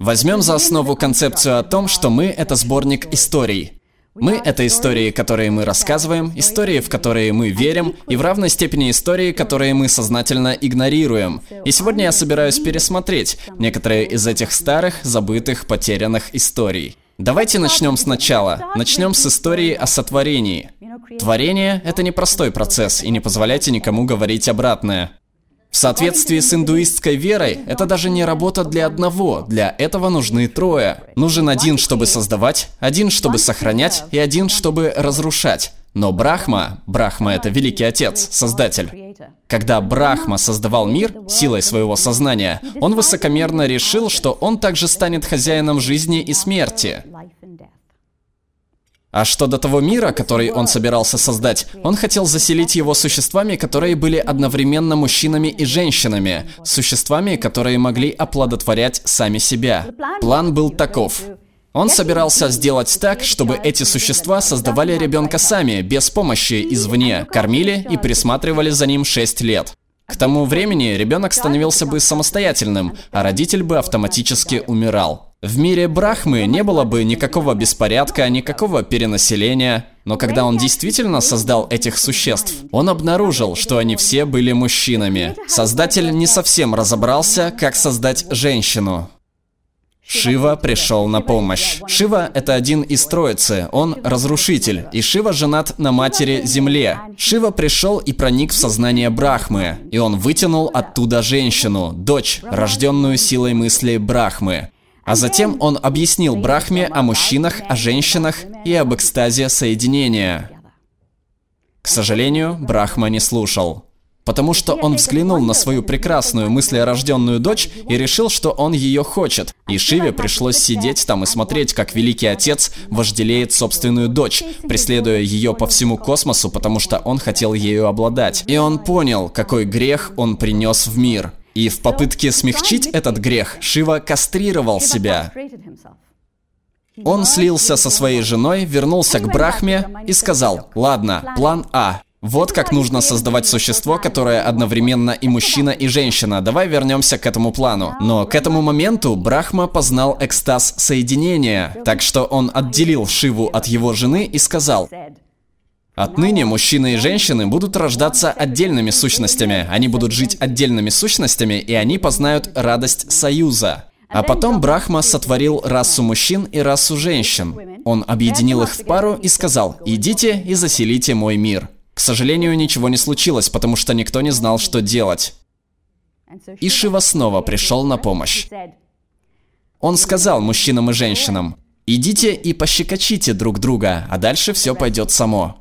Возьмем за основу концепцию о том, что мы — это сборник историй. Мы — это истории, которые мы рассказываем, истории, в которые мы верим, и в равной степени истории, которые мы сознательно игнорируем. И сегодня я собираюсь пересмотреть некоторые из этих старых, забытых, потерянных историй. Давайте начнем сначала. Начнем с истории о сотворении. Творение — это непростой процесс, и не позволяйте никому говорить обратное. В соответствии с индуистской верой, это даже не работа для одного, для этого нужны трое. Нужен один, чтобы создавать, один, чтобы сохранять, и один, чтобы разрушать. Но Брахма, Брахма это великий отец, создатель. Когда Брахма создавал мир силой своего сознания, он высокомерно решил, что он также станет хозяином жизни и смерти. А что до того мира, который он собирался создать, он хотел заселить его существами, которые были одновременно мужчинами и женщинами, существами, которые могли оплодотворять сами себя. План был таков. Он собирался сделать так, чтобы эти существа создавали ребенка сами, без помощи извне, кормили и присматривали за ним 6 лет. К тому времени ребенок становился бы самостоятельным, а родитель бы автоматически умирал. В мире Брахмы не было бы никакого беспорядка, никакого перенаселения. Но когда он действительно создал этих существ, он обнаружил, что они все были мужчинами. Создатель не совсем разобрался, как создать женщину. Шива пришел на помощь. Шива — это один из троицы, он разрушитель, и Шива женат на матери Земле. Шива пришел и проник в сознание Брахмы, и он вытянул оттуда женщину, дочь, рожденную силой мысли Брахмы. А затем он объяснил Брахме о мужчинах, о женщинах и об экстазе соединения. К сожалению, Брахма не слушал. Потому что он взглянул на свою прекрасную мыслерожденную дочь и решил, что он ее хочет. И Шиве пришлось сидеть там и смотреть, как Великий Отец вожделеет собственную дочь, преследуя ее по всему космосу, потому что он хотел ею обладать. И он понял, какой грех он принес в мир. И в попытке смягчить этот грех, Шива кастрировал себя. Он слился со своей женой, вернулся к Брахме и сказал, ладно, план А. Вот как нужно создавать существо, которое одновременно и мужчина, и женщина. Давай вернемся к этому плану. Но к этому моменту Брахма познал экстаз соединения, так что он отделил Шиву от его жены и сказал, Отныне мужчины и женщины будут рождаться отдельными сущностями, они будут жить отдельными сущностями, и они познают радость союза. А потом Брахма сотворил расу мужчин и расу женщин. Он объединил их в пару и сказал, идите и заселите мой мир. К сожалению, ничего не случилось, потому что никто не знал, что делать. И Шива снова пришел на помощь. Он сказал мужчинам и женщинам, идите и пощекочите друг друга, а дальше все пойдет само.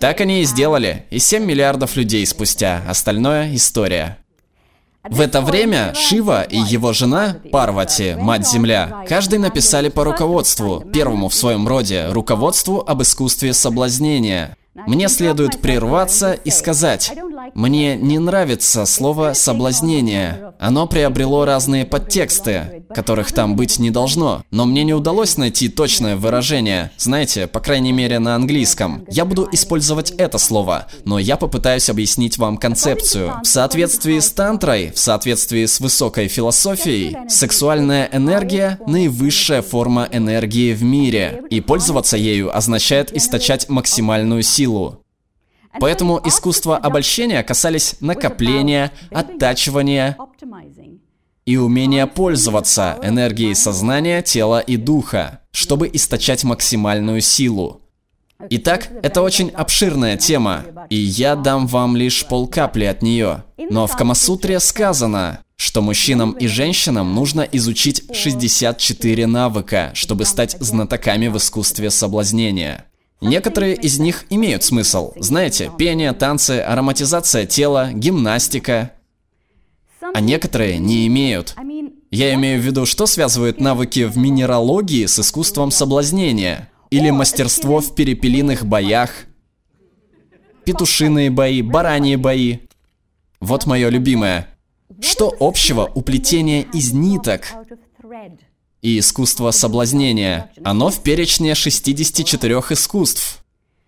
Так они и сделали, и 7 миллиардов людей спустя, остальное история. В это время Шива и его жена, Парвати, Мать-Земля, каждый написали по руководству, первому в своем роде, руководству об искусстве соблазнения. Мне следует прерваться и сказать, мне не нравится слово «соблазнение». Оно приобрело разные подтексты, которых там быть не должно. Но мне не удалось найти точное выражение. Знаете, по крайней мере на английском. Я буду использовать это слово, но я попытаюсь объяснить вам концепцию. В соответствии с тантрой, в соответствии с высокой философией, сексуальная энергия – наивысшая форма энергии в мире. И пользоваться ею означает источать максимальную силу. Поэтому искусство обольщения касались накопления, оттачивания и умения пользоваться энергией сознания, тела и духа, чтобы источать максимальную силу. Итак, это очень обширная тема, и я дам вам лишь полкапли от нее. Но в Камасутре сказано, что мужчинам и женщинам нужно изучить 64 навыка, чтобы стать знатоками в искусстве соблазнения. Некоторые из них имеют смысл. Знаете, пение, танцы, ароматизация тела, гимнастика. А некоторые не имеют. Я имею в виду, что связывает навыки в минералогии с искусством соблазнения. Или мастерство в перепелиных боях. Петушиные бои, бараньи бои. Вот мое любимое. Что общего у плетения из ниток? И искусство соблазнения. Оно в перечне 64 искусств.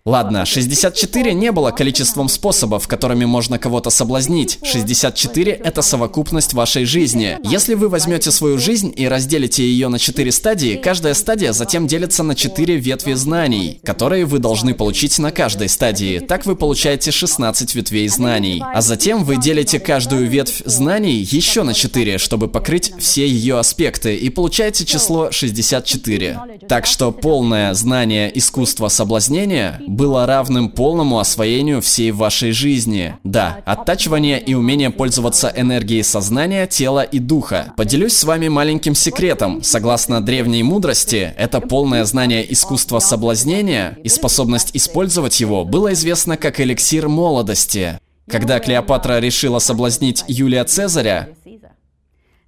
Ладно, 64 не было количеством способов, которыми можно кого-то соблазнить. 64 — это совокупность вашей жизни. Если вы возьмете свою жизнь и разделите ее на 4 стадии, каждая стадия затем делится на 4 ветви знаний, которые вы должны получить на каждой стадии. Так вы получаете 16 ветвей знаний. А затем вы делите каждую ветвь знаний еще на 4, чтобы покрыть все ее аспекты, и получаете число 64. Так что полное знание искусства соблазнения было равным полному освоению всей вашей жизни. Да, оттачивание и умение пользоваться энергией сознания, тела и духа. Поделюсь с вами маленьким секретом. Согласно древней мудрости, это полное знание искусства соблазнения и способность использовать его было известно как эликсир молодости. Когда Клеопатра решила соблазнить Юлия Цезаря,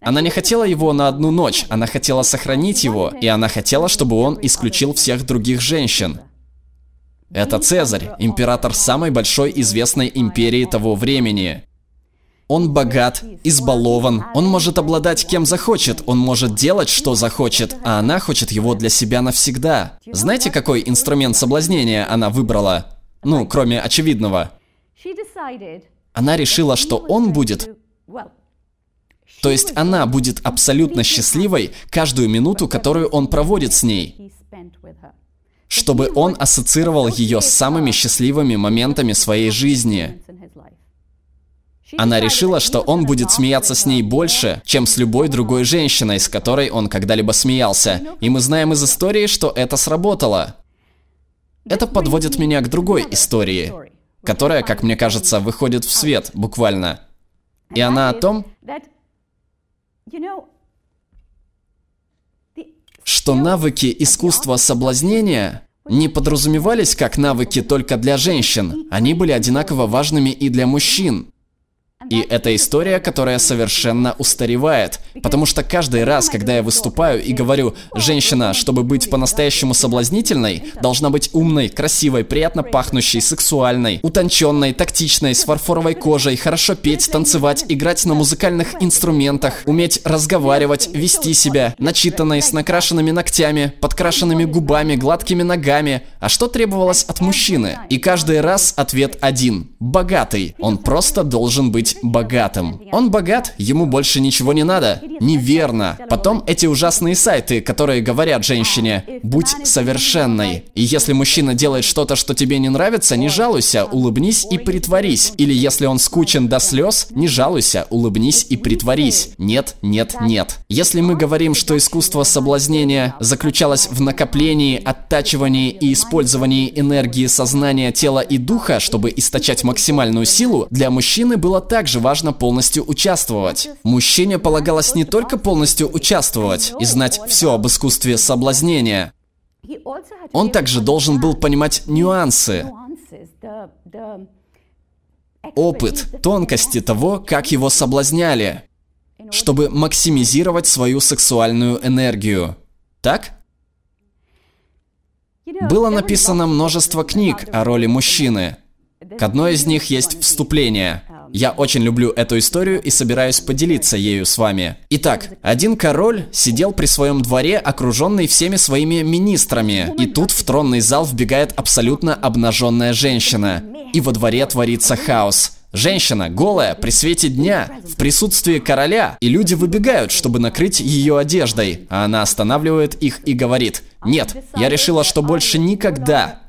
она не хотела его на одну ночь, она хотела сохранить его, и она хотела, чтобы он исключил всех других женщин. Это Цезарь, император самой большой известной империи того времени. Он богат, избалован, он может обладать кем захочет, он может делать, что захочет, а она хочет его для себя навсегда. Знаете, какой инструмент соблазнения она выбрала? Ну, кроме очевидного. Она решила, что он будет... То есть она будет абсолютно счастливой каждую минуту, которую он проводит с ней чтобы он ассоциировал ее с самыми счастливыми моментами своей жизни. Она решила, что он будет смеяться с ней больше, чем с любой другой женщиной, с которой он когда-либо смеялся. И мы знаем из истории, что это сработало. Это подводит меня к другой истории, которая, как мне кажется, выходит в свет, буквально. И она о том, что навыки искусства соблазнения не подразумевались как навыки только для женщин, они были одинаково важными и для мужчин. И это история, которая совершенно устаревает. Потому что каждый раз, когда я выступаю и говорю, женщина, чтобы быть по-настоящему соблазнительной, должна быть умной, красивой, приятно пахнущей, сексуальной, утонченной, тактичной, с фарфоровой кожей, хорошо петь, танцевать, играть на музыкальных инструментах, уметь разговаривать, вести себя, начитанной, с накрашенными ногтями, подкрашенными губами, гладкими ногами. А что требовалось от мужчины? И каждый раз ответ один. Богатый. Он просто должен быть богатым. Он богат, ему больше ничего не надо. Неверно. Потом эти ужасные сайты, которые говорят женщине «будь совершенной». И если мужчина делает что-то, что тебе не нравится, не жалуйся, улыбнись и притворись. Или если он скучен до слез, не жалуйся, улыбнись и притворись. Нет, нет, нет. Если мы говорим, что искусство соблазнения заключалось в накоплении, оттачивании и использовании энергии сознания, тела и духа, чтобы источать максимальную силу, для мужчины было так также важно полностью участвовать. Мужчине полагалось не только полностью участвовать и знать все об искусстве соблазнения. Он также должен был понимать нюансы, опыт, тонкости того, как его соблазняли, чтобы максимизировать свою сексуальную энергию. Так? Было написано множество книг о роли мужчины. К одной из них есть вступление. Я очень люблю эту историю и собираюсь поделиться ею с вами. Итак, один король сидел при своем дворе, окруженный всеми своими министрами. И тут в тронный зал вбегает абсолютно обнаженная женщина. И во дворе творится хаос. Женщина, голая, при свете дня, в присутствии короля, и люди выбегают, чтобы накрыть ее одеждой, а она останавливает их и говорит, «Нет, я решила, что больше никогда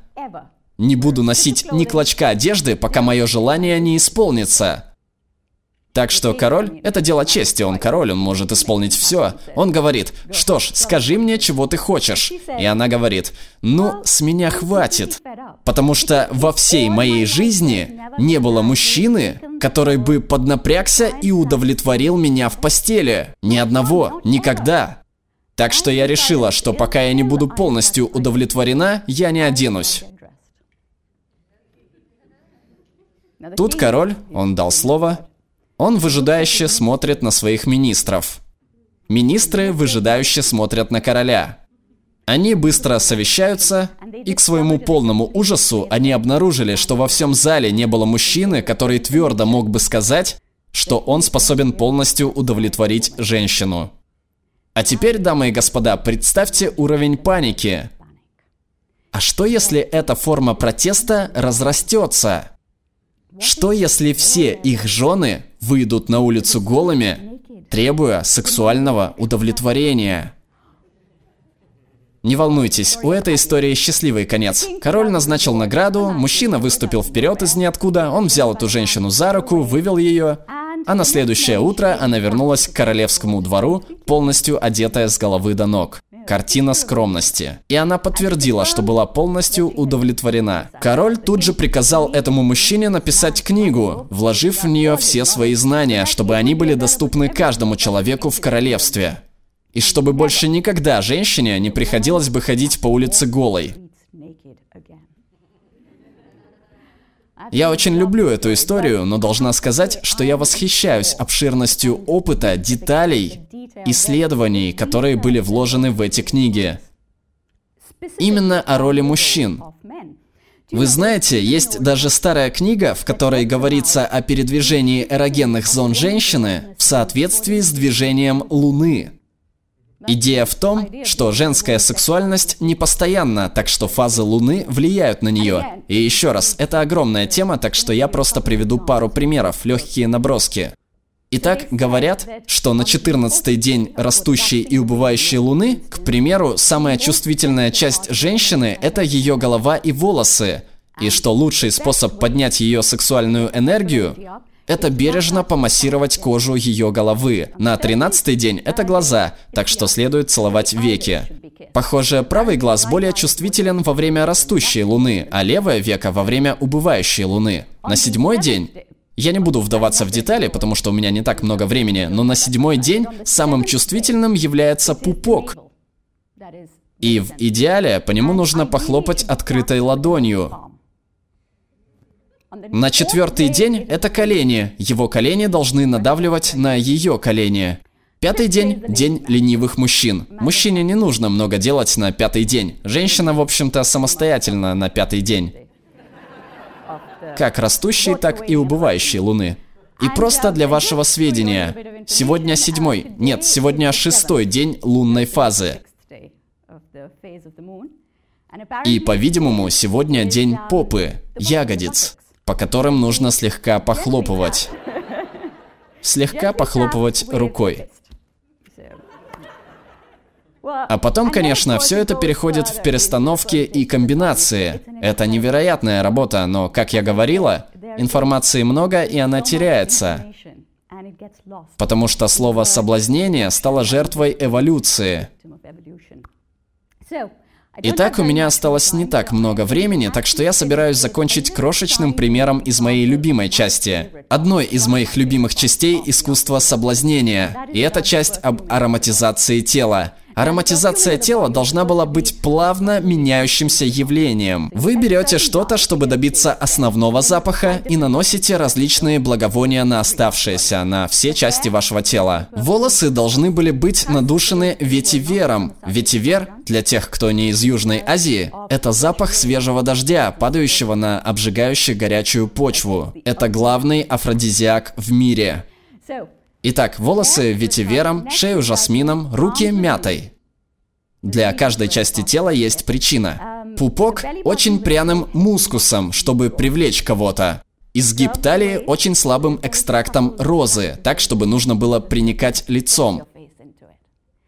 не буду носить ни клочка одежды, пока мое желание не исполнится. Так что король – это дело чести, он король, он может исполнить все. Он говорит, что ж, скажи мне, чего ты хочешь. И она говорит, ну, с меня хватит. Потому что во всей моей жизни не было мужчины, который бы поднапрягся и удовлетворил меня в постели. Ни одного, никогда. Так что я решила, что пока я не буду полностью удовлетворена, я не оденусь. Тут король, он дал слово, он выжидающе смотрит на своих министров. Министры выжидающе смотрят на короля. Они быстро совещаются, и к своему полному ужасу они обнаружили, что во всем зале не было мужчины, который твердо мог бы сказать, что он способен полностью удовлетворить женщину. А теперь, дамы и господа, представьте уровень паники. А что если эта форма протеста разрастется? Что если все их жены выйдут на улицу голыми, требуя сексуального удовлетворения? Не волнуйтесь, у этой истории счастливый конец. Король назначил награду, мужчина выступил вперед из ниоткуда, он взял эту женщину за руку, вывел ее, а на следующее утро она вернулась к королевскому двору, полностью одетая с головы до ног. Картина скромности. И она подтвердила, что была полностью удовлетворена. Король тут же приказал этому мужчине написать книгу, вложив в нее все свои знания, чтобы они были доступны каждому человеку в королевстве. И чтобы больше никогда женщине не приходилось бы ходить по улице голой. Я очень люблю эту историю, но должна сказать, что я восхищаюсь обширностью опыта, деталей, исследований, которые были вложены в эти книги. Именно о роли мужчин. Вы знаете, есть даже старая книга, в которой говорится о передвижении эрогенных зон женщины в соответствии с движением Луны. Идея в том, что женская сексуальность непостоянна, так что фазы Луны влияют на нее. И еще раз, это огромная тема, так что я просто приведу пару примеров, легкие наброски. Итак, говорят, что на 14-й день растущей и убывающей Луны, к примеру, самая чувствительная часть женщины – это ее голова и волосы, и что лучший способ поднять ее сексуальную энергию это бережно помассировать кожу ее головы. На тринадцатый день это глаза, так что следует целовать веки. Похоже, правый глаз более чувствителен во время растущей луны, а левое веко во время убывающей луны. На седьмой день я не буду вдаваться в детали, потому что у меня не так много времени, но на седьмой день самым чувствительным является пупок. И в идеале по нему нужно похлопать открытой ладонью. На четвертый день это колени. Его колени должны надавливать на ее колени. Пятый день – день ленивых мужчин. Мужчине не нужно много делать на пятый день. Женщина, в общем-то, самостоятельно на пятый день. Как растущей, так и убывающей луны. И просто для вашего сведения, сегодня седьмой, нет, сегодня шестой день лунной фазы. И, по-видимому, сегодня день попы, ягодиц по которым нужно слегка похлопывать. Слегка похлопывать рукой. А потом, конечно, все это переходит в перестановки и комбинации. Это невероятная работа, но, как я говорила, информации много и она теряется. Потому что слово «соблазнение» стало жертвой эволюции. Итак, у меня осталось не так много времени, так что я собираюсь закончить крошечным примером из моей любимой части. Одной из моих любимых частей – искусство соблазнения. И это часть об ароматизации тела. Ароматизация тела должна была быть плавно меняющимся явлением. Вы берете что-то, чтобы добиться основного запаха, и наносите различные благовония на оставшиеся, на все части вашего тела. Волосы должны были быть надушены ветивером. Ветивер, для тех, кто не из Южной Азии, это запах свежего дождя, падающего на обжигающую горячую почву. Это главный афродизиак в мире. Итак, волосы ветивером, шею жасмином, руки мятой. Для каждой части тела есть причина. Пупок очень пряным мускусом, чтобы привлечь кого-то. Изгиб талии очень слабым экстрактом розы, так, чтобы нужно было приникать лицом.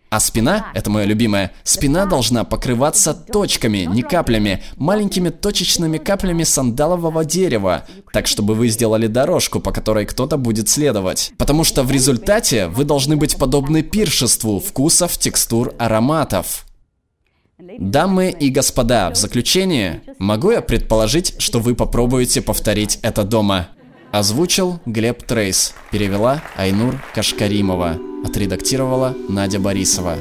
А спина, это мое любимое, спина должна покрываться точками, не каплями, маленькими точечными каплями сандалового дерева, так чтобы вы сделали дорожку, по которой кто-то будет следовать. Потому что в результате вы должны быть подобны пиршеству вкусов, текстур, ароматов. Дамы и господа, в заключение, могу я предположить, что вы попробуете повторить это дома. Озвучил Глеб Трейс, перевела Айнур Кашкаримова, отредактировала Надя Борисова.